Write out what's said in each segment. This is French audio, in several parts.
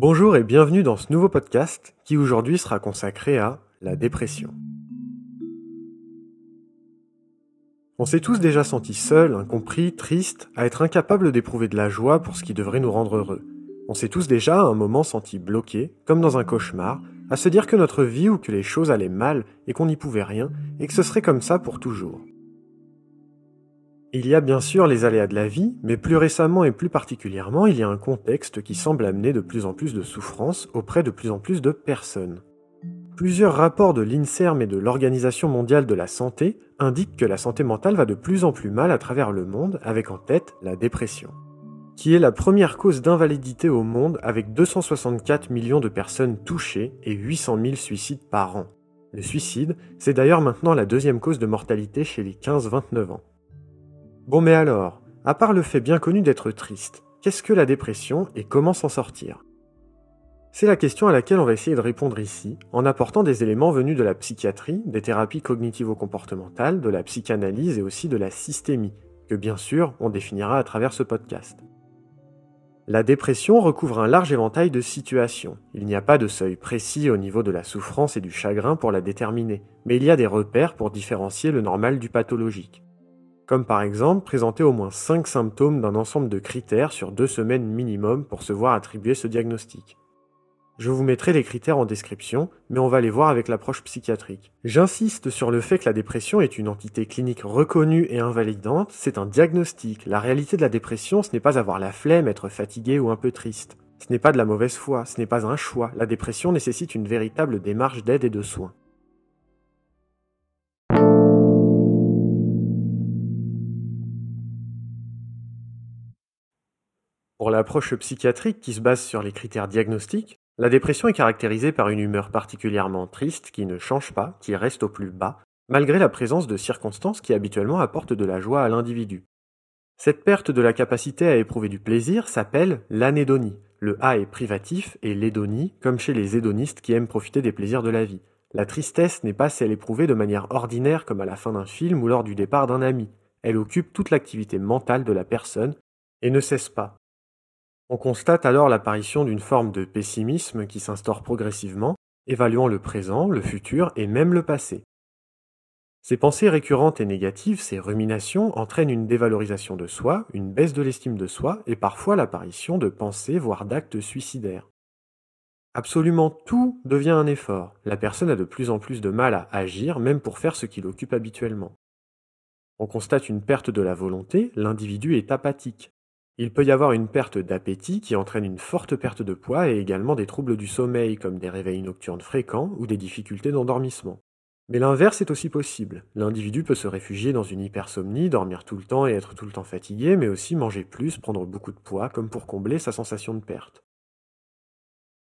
Bonjour et bienvenue dans ce nouveau podcast qui aujourd'hui sera consacré à la dépression. On s'est tous déjà sentis seuls, incompris, tristes, à être incapables d'éprouver de la joie pour ce qui devrait nous rendre heureux. On s'est tous déjà à un moment sentis bloqués, comme dans un cauchemar, à se dire que notre vie ou que les choses allaient mal et qu'on n'y pouvait rien, et que ce serait comme ça pour toujours. Il y a bien sûr les aléas de la vie, mais plus récemment et plus particulièrement, il y a un contexte qui semble amener de plus en plus de souffrance auprès de plus en plus de personnes. Plusieurs rapports de l'INSERM et de l'Organisation mondiale de la santé indiquent que la santé mentale va de plus en plus mal à travers le monde, avec en tête la dépression, qui est la première cause d'invalidité au monde avec 264 millions de personnes touchées et 800 000 suicides par an. Le suicide, c'est d'ailleurs maintenant la deuxième cause de mortalité chez les 15-29 ans. Bon mais alors, à part le fait bien connu d'être triste, qu'est-ce que la dépression et comment s'en sortir? C'est la question à laquelle on va essayer de répondre ici, en apportant des éléments venus de la psychiatrie, des thérapies cognitivo-comportementales, de la psychanalyse et aussi de la systémie, que bien sûr on définira à travers ce podcast. La dépression recouvre un large éventail de situations. Il n'y a pas de seuil précis au niveau de la souffrance et du chagrin pour la déterminer, mais il y a des repères pour différencier le normal du pathologique comme par exemple présenter au moins 5 symptômes d'un ensemble de critères sur deux semaines minimum pour se voir attribuer ce diagnostic. Je vous mettrai les critères en description, mais on va les voir avec l'approche psychiatrique. J'insiste sur le fait que la dépression est une entité clinique reconnue et invalidante, c'est un diagnostic. La réalité de la dépression, ce n'est pas avoir la flemme, être fatigué ou un peu triste. Ce n'est pas de la mauvaise foi, ce n'est pas un choix. La dépression nécessite une véritable démarche d'aide et de soins. Pour l'approche psychiatrique qui se base sur les critères diagnostiques, la dépression est caractérisée par une humeur particulièrement triste qui ne change pas, qui reste au plus bas, malgré la présence de circonstances qui habituellement apportent de la joie à l'individu. Cette perte de la capacité à éprouver du plaisir s'appelle l'anédonie. Le A est privatif et l'édonie, comme chez les hédonistes qui aiment profiter des plaisirs de la vie. La tristesse n'est pas celle éprouvée de manière ordinaire comme à la fin d'un film ou lors du départ d'un ami. Elle occupe toute l'activité mentale de la personne et ne cesse pas. On constate alors l'apparition d'une forme de pessimisme qui s'instaure progressivement, évaluant le présent, le futur et même le passé. Ces pensées récurrentes et négatives, ces ruminations, entraînent une dévalorisation de soi, une baisse de l'estime de soi et parfois l'apparition de pensées, voire d'actes suicidaires. Absolument tout devient un effort. La personne a de plus en plus de mal à agir, même pour faire ce qui l'occupe habituellement. On constate une perte de la volonté, l'individu est apathique. Il peut y avoir une perte d'appétit qui entraîne une forte perte de poids et également des troubles du sommeil comme des réveils nocturnes fréquents ou des difficultés d'endormissement. Mais l'inverse est aussi possible. L'individu peut se réfugier dans une hypersomnie, dormir tout le temps et être tout le temps fatigué, mais aussi manger plus, prendre beaucoup de poids, comme pour combler sa sensation de perte.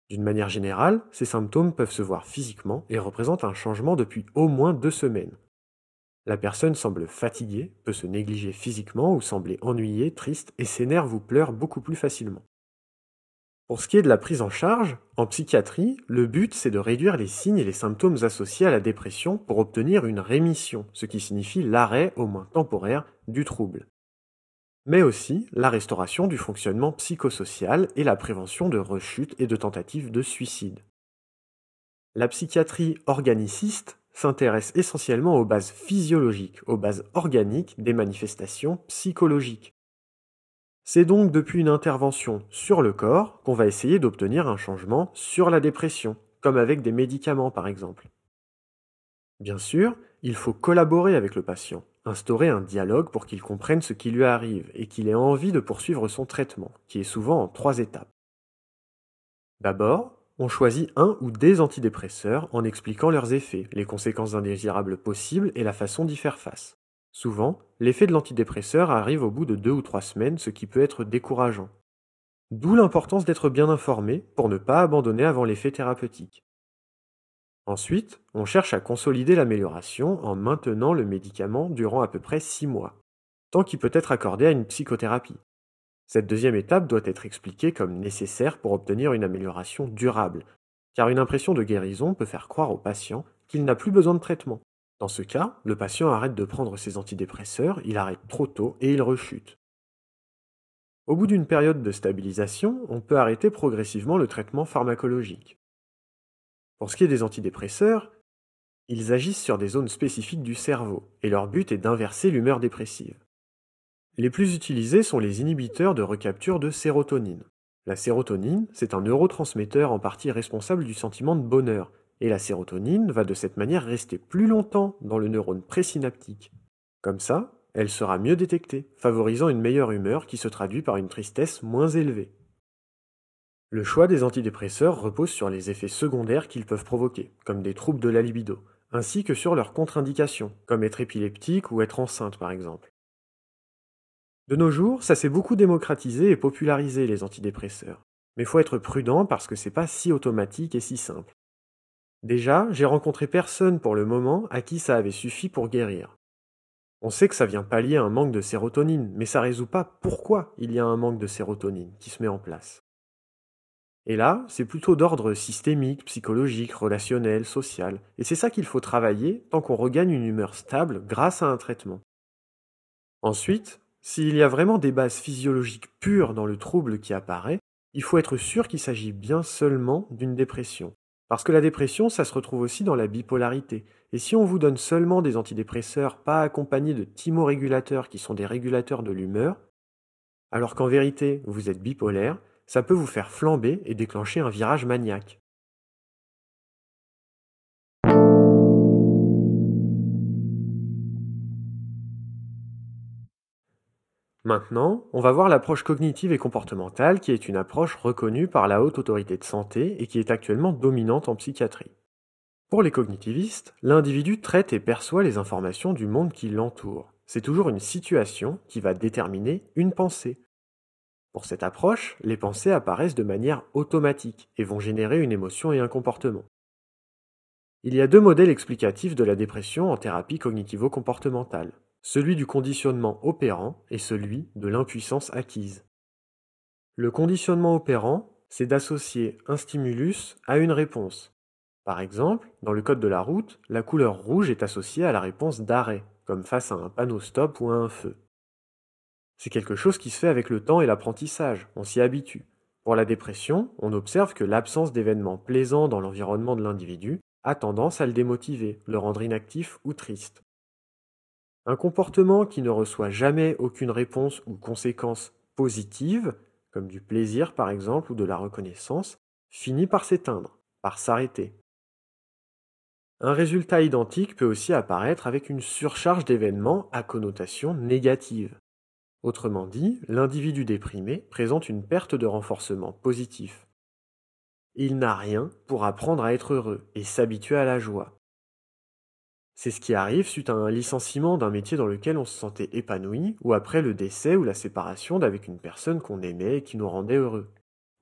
D'une manière générale, ces symptômes peuvent se voir physiquement et représentent un changement depuis au moins deux semaines. La personne semble fatiguée, peut se négliger physiquement ou sembler ennuyée, triste et s'énerve ou pleure beaucoup plus facilement. Pour ce qui est de la prise en charge, en psychiatrie, le but c'est de réduire les signes et les symptômes associés à la dépression pour obtenir une rémission, ce qui signifie l'arrêt, au moins temporaire, du trouble. Mais aussi la restauration du fonctionnement psychosocial et la prévention de rechutes et de tentatives de suicide. La psychiatrie organiciste s'intéresse essentiellement aux bases physiologiques, aux bases organiques des manifestations psychologiques. C'est donc depuis une intervention sur le corps qu'on va essayer d'obtenir un changement sur la dépression, comme avec des médicaments par exemple. Bien sûr, il faut collaborer avec le patient, instaurer un dialogue pour qu'il comprenne ce qui lui arrive et qu'il ait envie de poursuivre son traitement, qui est souvent en trois étapes. D'abord, on choisit un ou des antidépresseurs en expliquant leurs effets, les conséquences indésirables possibles et la façon d'y faire face. Souvent, l'effet de l'antidépresseur arrive au bout de deux ou trois semaines, ce qui peut être décourageant. D'où l'importance d'être bien informé pour ne pas abandonner avant l'effet thérapeutique. Ensuite, on cherche à consolider l'amélioration en maintenant le médicament durant à peu près six mois, tant qu'il peut être accordé à une psychothérapie. Cette deuxième étape doit être expliquée comme nécessaire pour obtenir une amélioration durable, car une impression de guérison peut faire croire au patient qu'il n'a plus besoin de traitement. Dans ce cas, le patient arrête de prendre ses antidépresseurs, il arrête trop tôt et il rechute. Au bout d'une période de stabilisation, on peut arrêter progressivement le traitement pharmacologique. Pour ce qui est des antidépresseurs, ils agissent sur des zones spécifiques du cerveau, et leur but est d'inverser l'humeur dépressive. Les plus utilisés sont les inhibiteurs de recapture de sérotonine. La sérotonine, c'est un neurotransmetteur en partie responsable du sentiment de bonheur, et la sérotonine va de cette manière rester plus longtemps dans le neurone présynaptique. Comme ça, elle sera mieux détectée, favorisant une meilleure humeur qui se traduit par une tristesse moins élevée. Le choix des antidépresseurs repose sur les effets secondaires qu'ils peuvent provoquer, comme des troubles de la libido, ainsi que sur leurs contre-indications, comme être épileptique ou être enceinte par exemple. De nos jours, ça s'est beaucoup démocratisé et popularisé les antidépresseurs. Mais faut être prudent parce que c'est pas si automatique et si simple. Déjà, j'ai rencontré personne pour le moment à qui ça avait suffi pour guérir. On sait que ça vient pallier un manque de sérotonine, mais ça résout pas pourquoi il y a un manque de sérotonine qui se met en place. Et là, c'est plutôt d'ordre systémique, psychologique, relationnel, social, et c'est ça qu'il faut travailler tant qu'on regagne une humeur stable grâce à un traitement. Ensuite, s'il y a vraiment des bases physiologiques pures dans le trouble qui apparaît, il faut être sûr qu'il s'agit bien seulement d'une dépression. Parce que la dépression, ça se retrouve aussi dans la bipolarité. Et si on vous donne seulement des antidépresseurs pas accompagnés de thymorégulateurs qui sont des régulateurs de l'humeur, alors qu'en vérité vous êtes bipolaire, ça peut vous faire flamber et déclencher un virage maniaque. Maintenant, on va voir l'approche cognitive et comportementale qui est une approche reconnue par la Haute Autorité de Santé et qui est actuellement dominante en psychiatrie. Pour les cognitivistes, l'individu traite et perçoit les informations du monde qui l'entoure. C'est toujours une situation qui va déterminer une pensée. Pour cette approche, les pensées apparaissent de manière automatique et vont générer une émotion et un comportement. Il y a deux modèles explicatifs de la dépression en thérapie cognitivo-comportementale celui du conditionnement opérant et celui de l'impuissance acquise. Le conditionnement opérant, c'est d'associer un stimulus à une réponse. Par exemple, dans le code de la route, la couleur rouge est associée à la réponse d'arrêt, comme face à un panneau stop ou à un feu. C'est quelque chose qui se fait avec le temps et l'apprentissage, on s'y habitue. Pour la dépression, on observe que l'absence d'événements plaisants dans l'environnement de l'individu a tendance à le démotiver, le rendre inactif ou triste. Un comportement qui ne reçoit jamais aucune réponse ou conséquence positive, comme du plaisir par exemple ou de la reconnaissance, finit par s'éteindre, par s'arrêter. Un résultat identique peut aussi apparaître avec une surcharge d'événements à connotation négative. Autrement dit, l'individu déprimé présente une perte de renforcement positif. Il n'a rien pour apprendre à être heureux et s'habituer à la joie. C'est ce qui arrive suite à un licenciement d'un métier dans lequel on se sentait épanoui, ou après le décès ou la séparation d'avec une personne qu'on aimait et qui nous rendait heureux.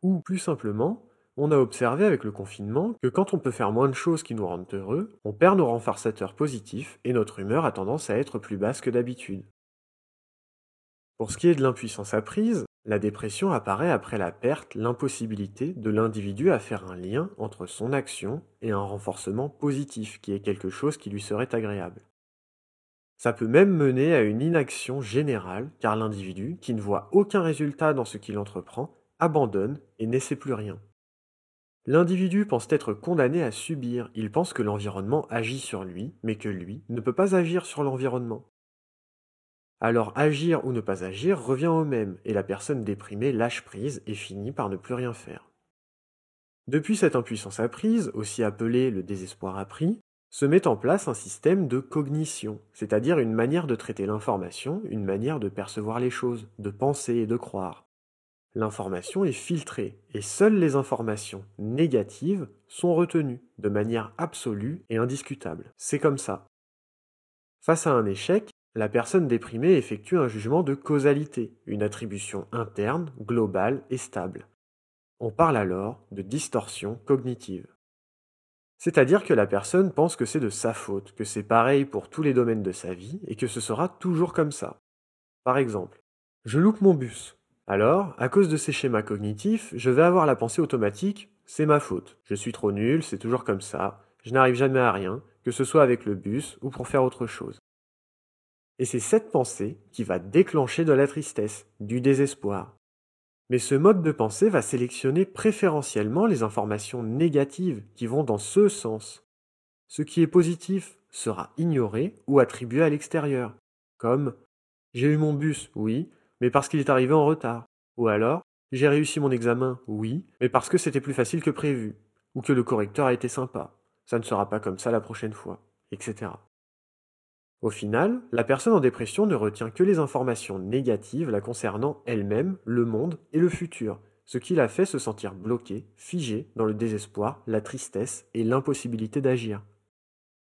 Ou plus simplement, on a observé avec le confinement que quand on peut faire moins de choses qui nous rendent heureux, on perd nos renforçateurs positifs et notre humeur a tendance à être plus basse que d'habitude. Pour ce qui est de l'impuissance apprise, la dépression apparaît après la perte, l'impossibilité de l'individu à faire un lien entre son action et un renforcement positif qui est quelque chose qui lui serait agréable. Ça peut même mener à une inaction générale car l'individu, qui ne voit aucun résultat dans ce qu'il entreprend, abandonne et n'essaie plus rien. L'individu pense être condamné à subir, il pense que l'environnement agit sur lui, mais que lui ne peut pas agir sur l'environnement. Alors agir ou ne pas agir revient au même, et la personne déprimée lâche prise et finit par ne plus rien faire. Depuis cette impuissance apprise, aussi appelée le désespoir appris, se met en place un système de cognition, c'est-à-dire une manière de traiter l'information, une manière de percevoir les choses, de penser et de croire. L'information est filtrée, et seules les informations négatives sont retenues, de manière absolue et indiscutable. C'est comme ça. Face à un échec, la personne déprimée effectue un jugement de causalité, une attribution interne, globale et stable. On parle alors de distorsion cognitive. C'est-à-dire que la personne pense que c'est de sa faute, que c'est pareil pour tous les domaines de sa vie et que ce sera toujours comme ça. Par exemple, je loupe mon bus. Alors, à cause de ces schémas cognitifs, je vais avoir la pensée automatique c'est ma faute, je suis trop nul, c'est toujours comme ça, je n'arrive jamais à rien, que ce soit avec le bus ou pour faire autre chose. Et c'est cette pensée qui va déclencher de la tristesse, du désespoir. Mais ce mode de pensée va sélectionner préférentiellement les informations négatives qui vont dans ce sens. Ce qui est positif sera ignoré ou attribué à l'extérieur, comme j'ai eu mon bus, oui, mais parce qu'il est arrivé en retard. Ou alors, j'ai réussi mon examen, oui, mais parce que c'était plus facile que prévu, ou que le correcteur a été sympa. Ça ne sera pas comme ça la prochaine fois, etc. Au final, la personne en dépression ne retient que les informations négatives la concernant elle-même, le monde et le futur, ce qui la fait se sentir bloquée, figée dans le désespoir, la tristesse et l'impossibilité d'agir.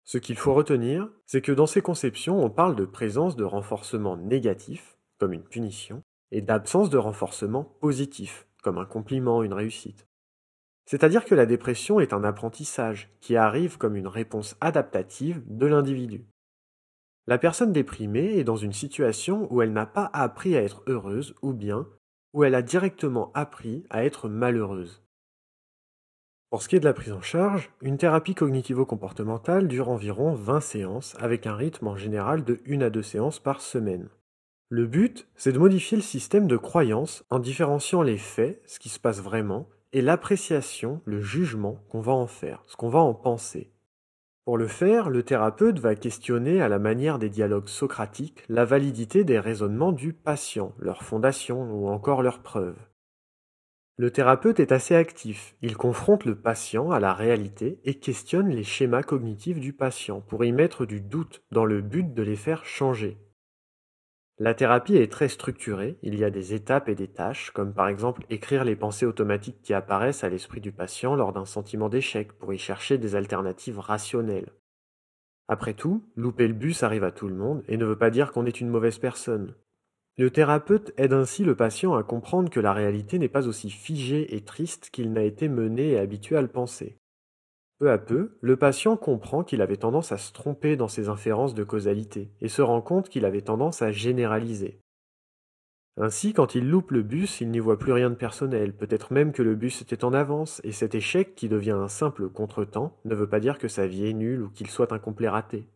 Ce qu'il faut retenir, c'est que dans ces conceptions, on parle de présence de renforcement négatif, comme une punition, et d'absence de renforcement positif, comme un compliment, une réussite. C'est-à-dire que la dépression est un apprentissage qui arrive comme une réponse adaptative de l'individu. La personne déprimée est dans une situation où elle n'a pas appris à être heureuse ou bien où elle a directement appris à être malheureuse. Pour ce qui est de la prise en charge, une thérapie cognitivo-comportementale dure environ 20 séances avec un rythme en général de 1 à 2 séances par semaine. Le but, c'est de modifier le système de croyance en différenciant les faits, ce qui se passe vraiment, et l'appréciation, le jugement qu'on va en faire, ce qu'on va en penser. Pour le faire, le thérapeute va questionner à la manière des dialogues socratiques la validité des raisonnements du patient, leurs fondations ou encore leurs preuves. Le thérapeute est assez actif, il confronte le patient à la réalité et questionne les schémas cognitifs du patient pour y mettre du doute dans le but de les faire changer. La thérapie est très structurée, il y a des étapes et des tâches, comme par exemple écrire les pensées automatiques qui apparaissent à l'esprit du patient lors d'un sentiment d'échec pour y chercher des alternatives rationnelles. Après tout, louper le bus arrive à tout le monde et ne veut pas dire qu'on est une mauvaise personne. Le thérapeute aide ainsi le patient à comprendre que la réalité n'est pas aussi figée et triste qu'il n'a été mené et habitué à le penser. Peu à peu, le patient comprend qu'il avait tendance à se tromper dans ses inférences de causalité et se rend compte qu'il avait tendance à généraliser. Ainsi, quand il loupe le bus, il n'y voit plus rien de personnel, peut-être même que le bus était en avance, et cet échec qui devient un simple contretemps ne veut pas dire que sa vie est nulle ou qu'il soit un complet raté.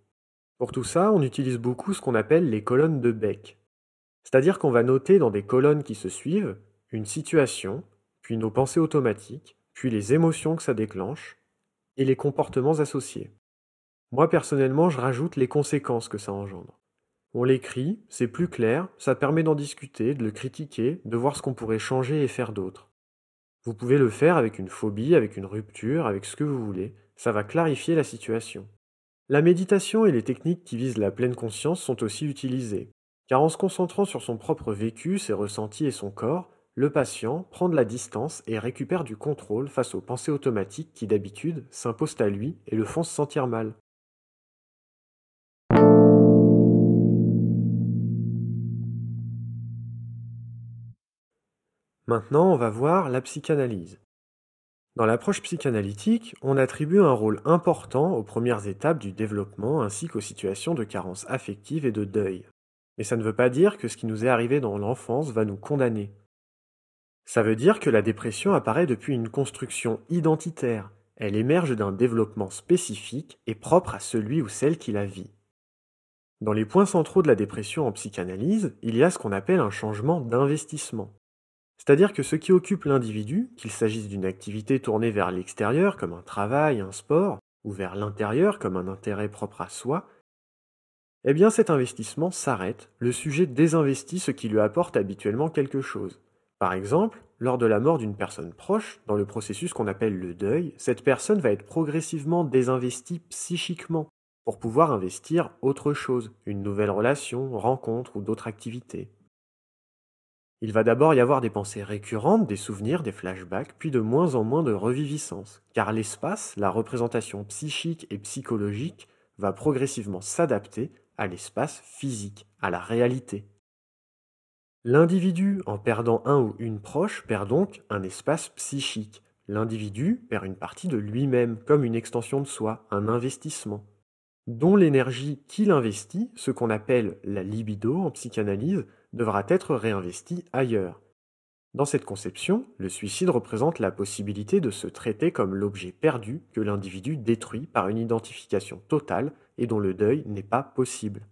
Pour tout ça, on utilise beaucoup ce qu'on appelle les colonnes de Beck. C'est-à-dire qu'on va noter dans des colonnes qui se suivent une situation, puis nos pensées automatiques, puis les émotions que ça déclenche, et les comportements associés. Moi personnellement, je rajoute les conséquences que ça engendre. On l'écrit, c'est plus clair, ça permet d'en discuter, de le critiquer, de voir ce qu'on pourrait changer et faire d'autre. Vous pouvez le faire avec une phobie, avec une rupture, avec ce que vous voulez, ça va clarifier la situation. La méditation et les techniques qui visent la pleine conscience sont aussi utilisées, car en se concentrant sur son propre vécu, ses ressentis et son corps, le patient prend de la distance et récupère du contrôle face aux pensées automatiques qui d'habitude s'imposent à lui et le font se sentir mal. Maintenant, on va voir la psychanalyse. Dans l'approche psychanalytique, on attribue un rôle important aux premières étapes du développement ainsi qu'aux situations de carence affective et de deuil. Mais ça ne veut pas dire que ce qui nous est arrivé dans l'enfance va nous condamner. Ça veut dire que la dépression apparaît depuis une construction identitaire. Elle émerge d'un développement spécifique et propre à celui ou celle qui la vit. Dans les points centraux de la dépression en psychanalyse, il y a ce qu'on appelle un changement d'investissement. C'est-à-dire que ce qui occupe l'individu, qu'il s'agisse d'une activité tournée vers l'extérieur comme un travail, un sport, ou vers l'intérieur comme un intérêt propre à soi, eh bien cet investissement s'arrête, le sujet désinvestit ce qui lui apporte habituellement quelque chose. Par exemple, lors de la mort d'une personne proche, dans le processus qu'on appelle le deuil, cette personne va être progressivement désinvestie psychiquement pour pouvoir investir autre chose, une nouvelle relation, rencontre ou d'autres activités. Il va d'abord y avoir des pensées récurrentes, des souvenirs, des flashbacks, puis de moins en moins de reviviscence, car l'espace, la représentation psychique et psychologique, va progressivement s'adapter à l'espace physique, à la réalité. L'individu, en perdant un ou une proche, perd donc un espace psychique. L'individu perd une partie de lui-même, comme une extension de soi, un investissement, dont l'énergie qu'il investit, ce qu'on appelle la libido en psychanalyse, devra être réinvestie ailleurs. Dans cette conception, le suicide représente la possibilité de se traiter comme l'objet perdu que l'individu détruit par une identification totale et dont le deuil n'est pas possible.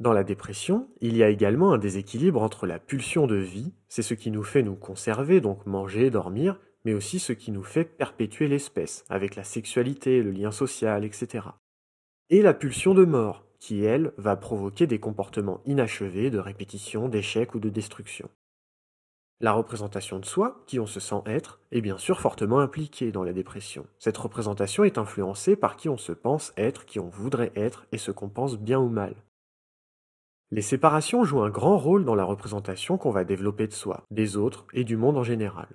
Dans la dépression, il y a également un déséquilibre entre la pulsion de vie, c'est ce qui nous fait nous conserver, donc manger, dormir, mais aussi ce qui nous fait perpétuer l'espèce, avec la sexualité, le lien social, etc. Et la pulsion de mort, qui, elle, va provoquer des comportements inachevés de répétition, d'échec ou de destruction. La représentation de soi, qui on se sent être, est bien sûr fortement impliquée dans la dépression. Cette représentation est influencée par qui on se pense être, qui on voudrait être et ce qu'on pense bien ou mal. Les séparations jouent un grand rôle dans la représentation qu'on va développer de soi, des autres et du monde en général.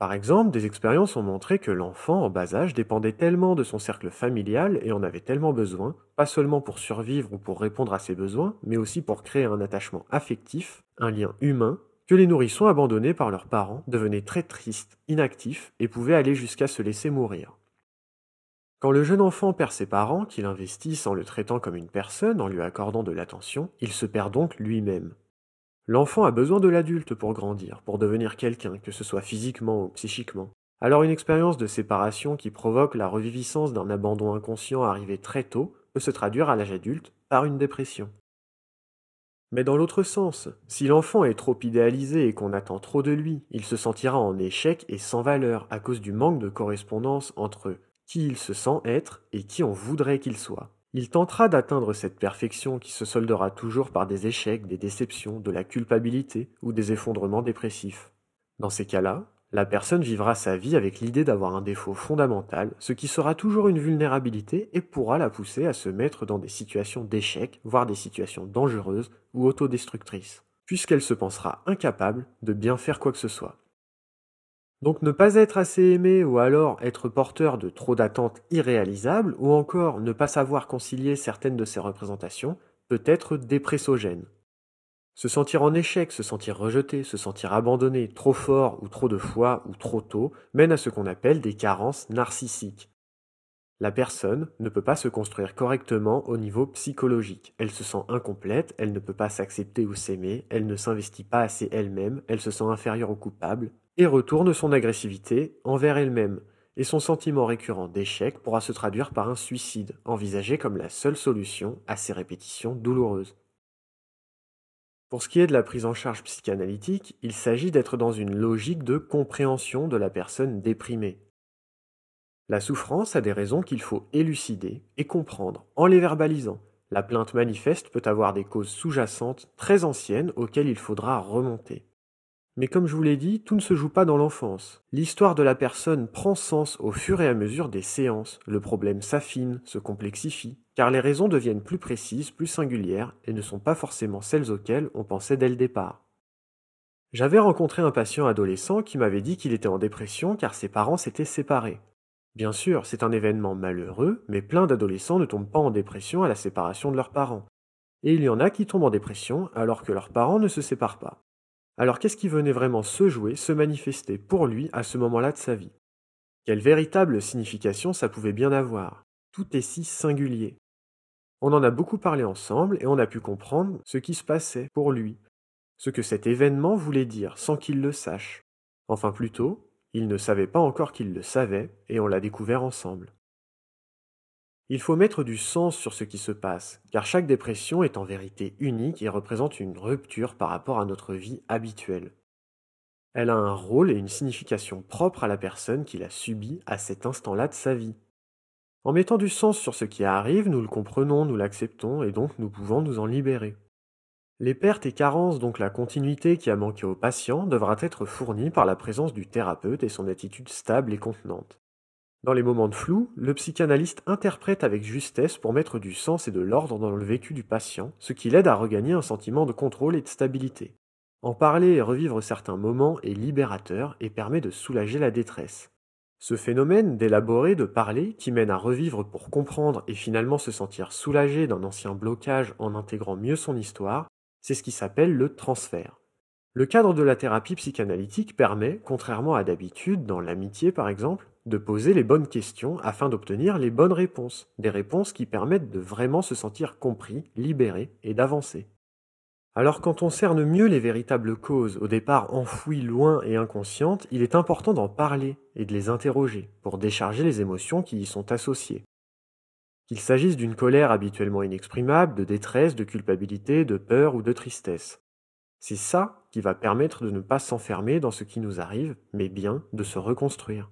Par exemple, des expériences ont montré que l'enfant en bas âge dépendait tellement de son cercle familial et en avait tellement besoin, pas seulement pour survivre ou pour répondre à ses besoins, mais aussi pour créer un attachement affectif, un lien humain, que les nourrissons abandonnés par leurs parents devenaient très tristes, inactifs et pouvaient aller jusqu'à se laisser mourir. Quand le jeune enfant perd ses parents, qu'il investisse en le traitant comme une personne, en lui accordant de l'attention, il se perd donc lui-même. L'enfant a besoin de l'adulte pour grandir, pour devenir quelqu'un, que ce soit physiquement ou psychiquement. Alors une expérience de séparation qui provoque la reviviscence d'un abandon inconscient arrivé très tôt peut se traduire à l'âge adulte par une dépression. Mais dans l'autre sens, si l'enfant est trop idéalisé et qu'on attend trop de lui, il se sentira en échec et sans valeur à cause du manque de correspondance entre qui il se sent être et qui on voudrait qu'il soit. Il tentera d'atteindre cette perfection qui se soldera toujours par des échecs, des déceptions, de la culpabilité ou des effondrements dépressifs. Dans ces cas-là, la personne vivra sa vie avec l'idée d'avoir un défaut fondamental, ce qui sera toujours une vulnérabilité et pourra la pousser à se mettre dans des situations d'échec, voire des situations dangereuses ou autodestructrices, puisqu'elle se pensera incapable de bien faire quoi que ce soit. Donc ne pas être assez aimé ou alors être porteur de trop d'attentes irréalisables ou encore ne pas savoir concilier certaines de ces représentations peut être dépressogène. Se sentir en échec, se sentir rejeté, se sentir abandonné trop fort ou trop de fois ou trop tôt mène à ce qu'on appelle des carences narcissiques. La personne ne peut pas se construire correctement au niveau psychologique. Elle se sent incomplète, elle ne peut pas s'accepter ou s'aimer, elle ne s'investit pas assez elle-même, elle se sent inférieure ou coupable, et retourne son agressivité envers elle-même, et son sentiment récurrent d'échec pourra se traduire par un suicide, envisagé comme la seule solution à ces répétitions douloureuses. Pour ce qui est de la prise en charge psychanalytique, il s'agit d'être dans une logique de compréhension de la personne déprimée. La souffrance a des raisons qu'il faut élucider et comprendre en les verbalisant. La plainte manifeste peut avoir des causes sous-jacentes très anciennes auxquelles il faudra remonter. Mais comme je vous l'ai dit, tout ne se joue pas dans l'enfance. L'histoire de la personne prend sens au fur et à mesure des séances, le problème s'affine, se complexifie, car les raisons deviennent plus précises, plus singulières, et ne sont pas forcément celles auxquelles on pensait dès le départ. J'avais rencontré un patient adolescent qui m'avait dit qu'il était en dépression car ses parents s'étaient séparés. Bien sûr, c'est un événement malheureux, mais plein d'adolescents ne tombent pas en dépression à la séparation de leurs parents. Et il y en a qui tombent en dépression alors que leurs parents ne se séparent pas. Alors qu'est-ce qui venait vraiment se jouer, se manifester pour lui à ce moment-là de sa vie? Quelle véritable signification ça pouvait bien avoir? Tout est si singulier. On en a beaucoup parlé ensemble et on a pu comprendre ce qui se passait pour lui, ce que cet événement voulait dire sans qu'il le sache. Enfin plutôt, il ne savait pas encore qu'il le savait et on l'a découvert ensemble. Il faut mettre du sens sur ce qui se passe, car chaque dépression est en vérité unique et représente une rupture par rapport à notre vie habituelle. Elle a un rôle et une signification propre à la personne qui l'a subie à cet instant-là de sa vie. En mettant du sens sur ce qui arrive, nous le comprenons, nous l'acceptons et donc nous pouvons nous en libérer. Les pertes et carences, donc la continuité qui a manqué au patient, devra être fournie par la présence du thérapeute et son attitude stable et contenante. Dans les moments de flou, le psychanalyste interprète avec justesse pour mettre du sens et de l'ordre dans le vécu du patient, ce qui l'aide à regagner un sentiment de contrôle et de stabilité. En parler et revivre certains moments est libérateur et permet de soulager la détresse. Ce phénomène d'élaborer, de parler, qui mène à revivre pour comprendre et finalement se sentir soulagé d'un ancien blocage en intégrant mieux son histoire, c'est ce qui s'appelle le transfert. Le cadre de la thérapie psychanalytique permet, contrairement à d'habitude, dans l'amitié par exemple, de poser les bonnes questions afin d'obtenir les bonnes réponses, des réponses qui permettent de vraiment se sentir compris, libéré et d'avancer. Alors quand on cerne mieux les véritables causes, au départ enfouies loin et inconscientes, il est important d'en parler et de les interroger pour décharger les émotions qui y sont associées. Qu'il s'agisse d'une colère habituellement inexprimable, de détresse, de culpabilité, de peur ou de tristesse. C'est ça qui va permettre de ne pas s'enfermer dans ce qui nous arrive, mais bien de se reconstruire.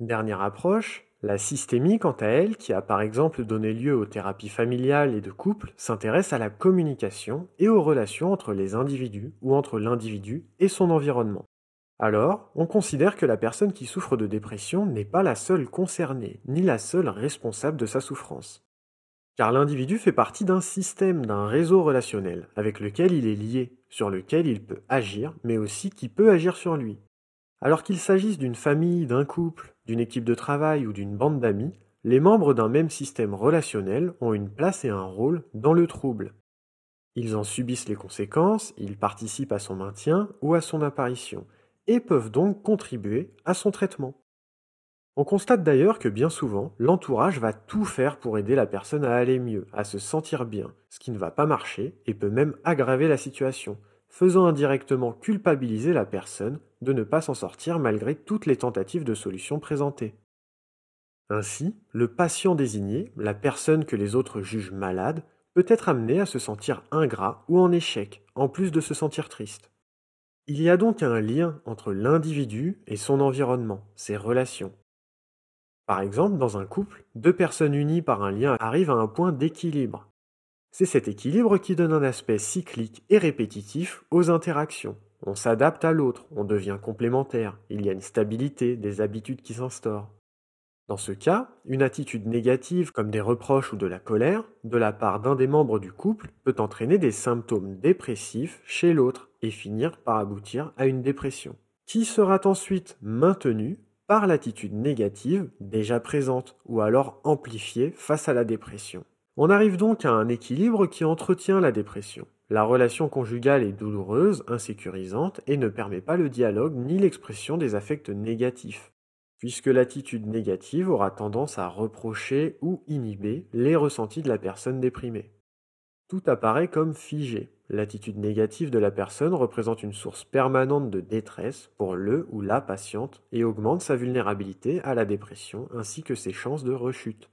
Dernière approche, la systémie, quant à elle, qui a par exemple donné lieu aux thérapies familiales et de couple, s'intéresse à la communication et aux relations entre les individus ou entre l'individu et son environnement. Alors, on considère que la personne qui souffre de dépression n'est pas la seule concernée, ni la seule responsable de sa souffrance. Car l'individu fait partie d'un système, d'un réseau relationnel, avec lequel il est lié, sur lequel il peut agir, mais aussi qui peut agir sur lui. Alors qu'il s'agisse d'une famille, d'un couple, d'une équipe de travail ou d'une bande d'amis, les membres d'un même système relationnel ont une place et un rôle dans le trouble. Ils en subissent les conséquences, ils participent à son maintien ou à son apparition, et peuvent donc contribuer à son traitement. On constate d'ailleurs que bien souvent, l'entourage va tout faire pour aider la personne à aller mieux, à se sentir bien, ce qui ne va pas marcher et peut même aggraver la situation, faisant indirectement culpabiliser la personne de ne pas s'en sortir malgré toutes les tentatives de solution présentées. Ainsi, le patient désigné, la personne que les autres jugent malade, peut être amené à se sentir ingrat ou en échec, en plus de se sentir triste. Il y a donc un lien entre l'individu et son environnement, ses relations. Par exemple, dans un couple, deux personnes unies par un lien arrivent à un point d'équilibre, c'est cet équilibre qui donne un aspect cyclique et répétitif aux interactions. On s'adapte à l'autre, on devient complémentaire, il y a une stabilité, des habitudes qui s'instaurent. Dans ce cas, une attitude négative comme des reproches ou de la colère de la part d'un des membres du couple peut entraîner des symptômes dépressifs chez l'autre et finir par aboutir à une dépression, qui sera ensuite maintenue par l'attitude négative déjà présente ou alors amplifiée face à la dépression. On arrive donc à un équilibre qui entretient la dépression. La relation conjugale est douloureuse, insécurisante et ne permet pas le dialogue ni l'expression des affects négatifs, puisque l'attitude négative aura tendance à reprocher ou inhiber les ressentis de la personne déprimée. Tout apparaît comme figé. L'attitude négative de la personne représente une source permanente de détresse pour le ou la patiente et augmente sa vulnérabilité à la dépression ainsi que ses chances de rechute.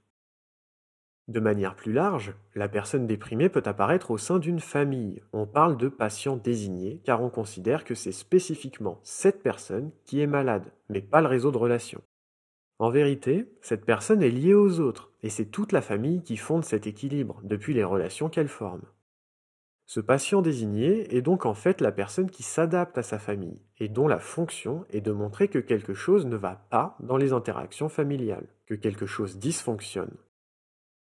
De manière plus large, la personne déprimée peut apparaître au sein d'une famille. On parle de patient désigné car on considère que c'est spécifiquement cette personne qui est malade, mais pas le réseau de relations. En vérité, cette personne est liée aux autres, et c'est toute la famille qui fonde cet équilibre, depuis les relations qu'elle forme. Ce patient désigné est donc en fait la personne qui s'adapte à sa famille, et dont la fonction est de montrer que quelque chose ne va pas dans les interactions familiales, que quelque chose dysfonctionne.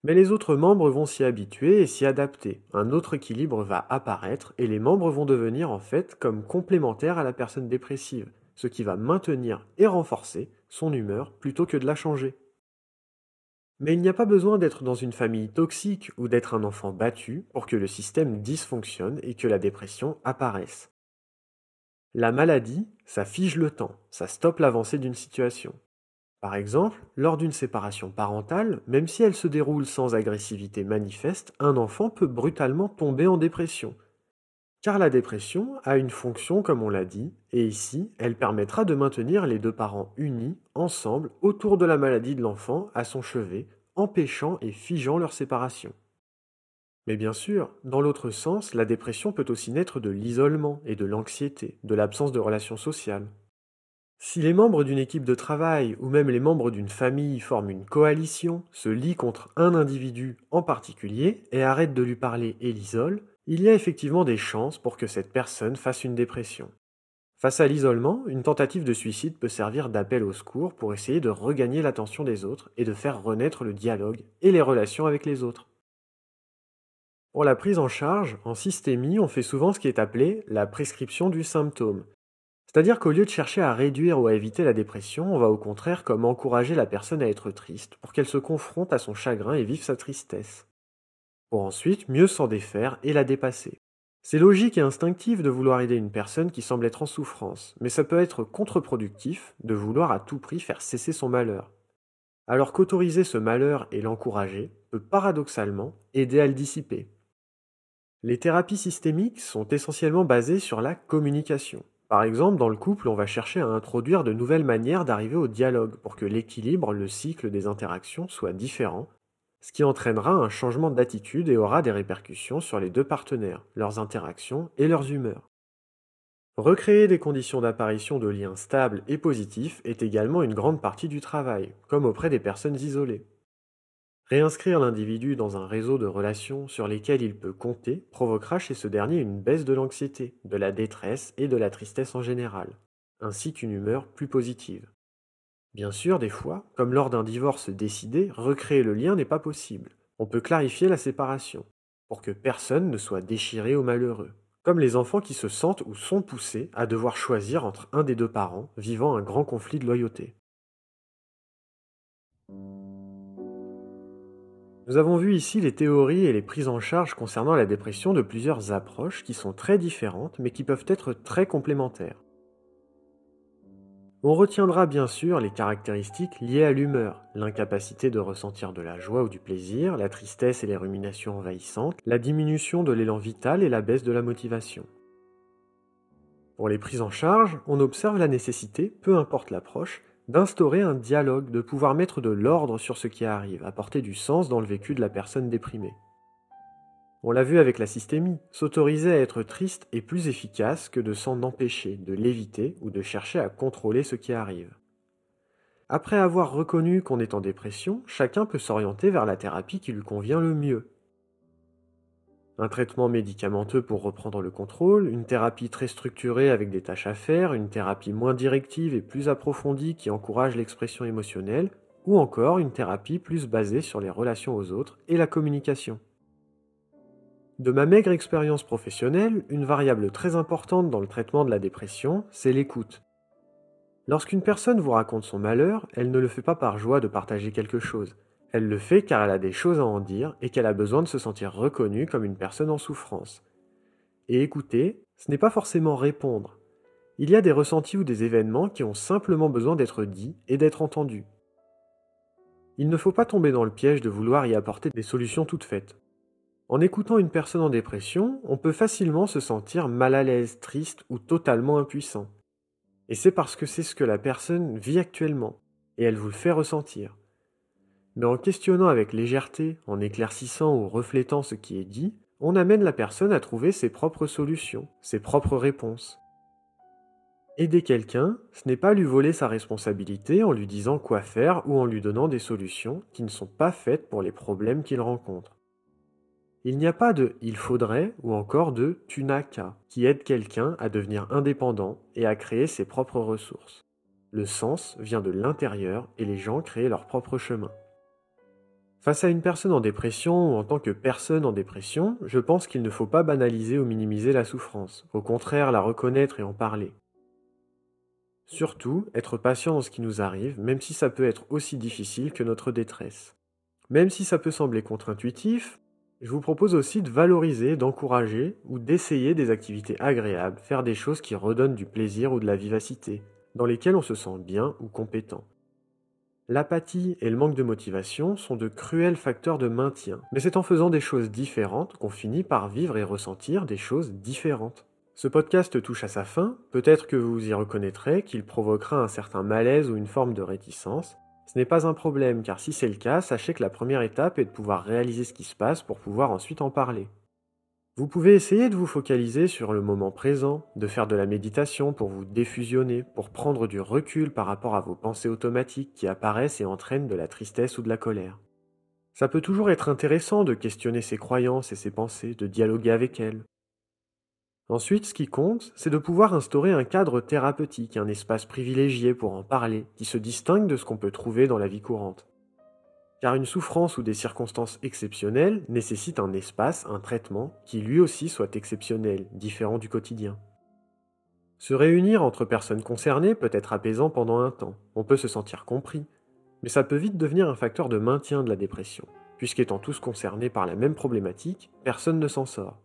Mais les autres membres vont s'y habituer et s'y adapter. Un autre équilibre va apparaître et les membres vont devenir en fait comme complémentaires à la personne dépressive, ce qui va maintenir et renforcer son humeur plutôt que de la changer. Mais il n'y a pas besoin d'être dans une famille toxique ou d'être un enfant battu pour que le système dysfonctionne et que la dépression apparaisse. La maladie, ça fige le temps, ça stoppe l'avancée d'une situation. Par exemple, lors d'une séparation parentale, même si elle se déroule sans agressivité manifeste, un enfant peut brutalement tomber en dépression. Car la dépression a une fonction, comme on l'a dit, et ici, elle permettra de maintenir les deux parents unis, ensemble, autour de la maladie de l'enfant, à son chevet, empêchant et figeant leur séparation. Mais bien sûr, dans l'autre sens, la dépression peut aussi naître de l'isolement et de l'anxiété, de l'absence de relations sociales. Si les membres d'une équipe de travail ou même les membres d'une famille forment une coalition, se lient contre un individu en particulier et arrêtent de lui parler et l'isolent, il y a effectivement des chances pour que cette personne fasse une dépression. Face à l'isolement, une tentative de suicide peut servir d'appel au secours pour essayer de regagner l'attention des autres et de faire renaître le dialogue et les relations avec les autres. Pour la prise en charge, en systémie, on fait souvent ce qui est appelé la prescription du symptôme, c'est-à-dire qu'au lieu de chercher à réduire ou à éviter la dépression, on va au contraire comme encourager la personne à être triste pour qu'elle se confronte à son chagrin et vive sa tristesse. Pour ensuite mieux s'en défaire et la dépasser. C'est logique et instinctif de vouloir aider une personne qui semble être en souffrance, mais ça peut être contre-productif de vouloir à tout prix faire cesser son malheur. Alors qu'autoriser ce malheur et l'encourager peut paradoxalement aider à le dissiper. Les thérapies systémiques sont essentiellement basées sur la communication. Par exemple, dans le couple, on va chercher à introduire de nouvelles manières d'arriver au dialogue pour que l'équilibre, le cycle des interactions soit différent, ce qui entraînera un changement d'attitude et aura des répercussions sur les deux partenaires, leurs interactions et leurs humeurs. Recréer des conditions d'apparition de liens stables et positifs est également une grande partie du travail, comme auprès des personnes isolées. Réinscrire l'individu dans un réseau de relations sur lesquelles il peut compter provoquera chez ce dernier une baisse de l'anxiété, de la détresse et de la tristesse en général, ainsi qu'une humeur plus positive. Bien sûr, des fois, comme lors d'un divorce décidé, recréer le lien n'est pas possible. On peut clarifier la séparation, pour que personne ne soit déchiré ou malheureux. Comme les enfants qui se sentent ou sont poussés à devoir choisir entre un des deux parents vivant un grand conflit de loyauté. Nous avons vu ici les théories et les prises en charge concernant la dépression de plusieurs approches qui sont très différentes mais qui peuvent être très complémentaires. On retiendra bien sûr les caractéristiques liées à l'humeur, l'incapacité de ressentir de la joie ou du plaisir, la tristesse et les ruminations envahissantes, la diminution de l'élan vital et la baisse de la motivation. Pour les prises en charge, on observe la nécessité, peu importe l'approche, d'instaurer un dialogue, de pouvoir mettre de l'ordre sur ce qui arrive, apporter du sens dans le vécu de la personne déprimée. On l'a vu avec la systémie, s'autoriser à être triste est plus efficace que de s'en empêcher, de l'éviter ou de chercher à contrôler ce qui arrive. Après avoir reconnu qu'on est en dépression, chacun peut s'orienter vers la thérapie qui lui convient le mieux, un traitement médicamenteux pour reprendre le contrôle, une thérapie très structurée avec des tâches à faire, une thérapie moins directive et plus approfondie qui encourage l'expression émotionnelle, ou encore une thérapie plus basée sur les relations aux autres et la communication. De ma maigre expérience professionnelle, une variable très importante dans le traitement de la dépression, c'est l'écoute. Lorsqu'une personne vous raconte son malheur, elle ne le fait pas par joie de partager quelque chose. Elle le fait car elle a des choses à en dire et qu'elle a besoin de se sentir reconnue comme une personne en souffrance. Et écouter, ce n'est pas forcément répondre. Il y a des ressentis ou des événements qui ont simplement besoin d'être dits et d'être entendus. Il ne faut pas tomber dans le piège de vouloir y apporter des solutions toutes faites. En écoutant une personne en dépression, on peut facilement se sentir mal à l'aise, triste ou totalement impuissant. Et c'est parce que c'est ce que la personne vit actuellement, et elle vous le fait ressentir. Mais en questionnant avec légèreté, en éclaircissant ou reflétant ce qui est dit, on amène la personne à trouver ses propres solutions, ses propres réponses. Aider quelqu'un, ce n'est pas lui voler sa responsabilité en lui disant quoi faire ou en lui donnant des solutions qui ne sont pas faites pour les problèmes qu'il rencontre. Il n'y a pas de il faudrait ou encore de tu n'as qu'à qui aide quelqu'un à devenir indépendant et à créer ses propres ressources. Le sens vient de l'intérieur et les gens créent leur propre chemin. Face à une personne en dépression ou en tant que personne en dépression, je pense qu'il ne faut pas banaliser ou minimiser la souffrance, au contraire la reconnaître et en parler. Surtout, être patient dans ce qui nous arrive, même si ça peut être aussi difficile que notre détresse. Même si ça peut sembler contre-intuitif, je vous propose aussi de valoriser, d'encourager ou d'essayer des activités agréables, faire des choses qui redonnent du plaisir ou de la vivacité, dans lesquelles on se sent bien ou compétent. L'apathie et le manque de motivation sont de cruels facteurs de maintien, mais c'est en faisant des choses différentes qu'on finit par vivre et ressentir des choses différentes. Ce podcast touche à sa fin, peut-être que vous y reconnaîtrez qu'il provoquera un certain malaise ou une forme de réticence. Ce n'est pas un problème, car si c'est le cas, sachez que la première étape est de pouvoir réaliser ce qui se passe pour pouvoir ensuite en parler. Vous pouvez essayer de vous focaliser sur le moment présent, de faire de la méditation pour vous défusionner, pour prendre du recul par rapport à vos pensées automatiques qui apparaissent et entraînent de la tristesse ou de la colère. Ça peut toujours être intéressant de questionner ses croyances et ses pensées, de dialoguer avec elles. Ensuite, ce qui compte, c'est de pouvoir instaurer un cadre thérapeutique, un espace privilégié pour en parler, qui se distingue de ce qu'on peut trouver dans la vie courante car une souffrance ou des circonstances exceptionnelles nécessitent un espace, un traitement, qui lui aussi soit exceptionnel, différent du quotidien. Se réunir entre personnes concernées peut être apaisant pendant un temps, on peut se sentir compris, mais ça peut vite devenir un facteur de maintien de la dépression, puisqu'étant tous concernés par la même problématique, personne ne s'en sort.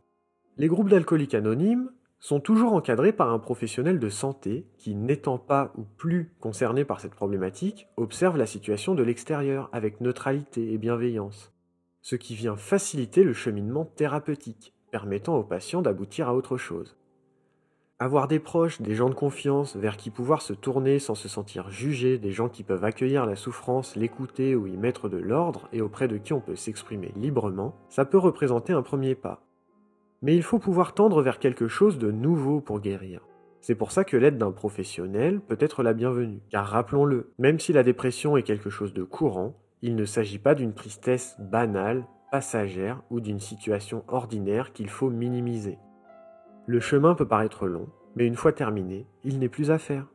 Les groupes d'alcooliques anonymes sont toujours encadrés par un professionnel de santé qui, n'étant pas ou plus concerné par cette problématique, observe la situation de l'extérieur avec neutralité et bienveillance, ce qui vient faciliter le cheminement thérapeutique, permettant au patient d'aboutir à autre chose. Avoir des proches, des gens de confiance, vers qui pouvoir se tourner sans se sentir jugé, des gens qui peuvent accueillir la souffrance, l'écouter ou y mettre de l'ordre et auprès de qui on peut s'exprimer librement, ça peut représenter un premier pas. Mais il faut pouvoir tendre vers quelque chose de nouveau pour guérir. C'est pour ça que l'aide d'un professionnel peut être la bienvenue. Car rappelons-le, même si la dépression est quelque chose de courant, il ne s'agit pas d'une tristesse banale, passagère ou d'une situation ordinaire qu'il faut minimiser. Le chemin peut paraître long, mais une fois terminé, il n'est plus à faire.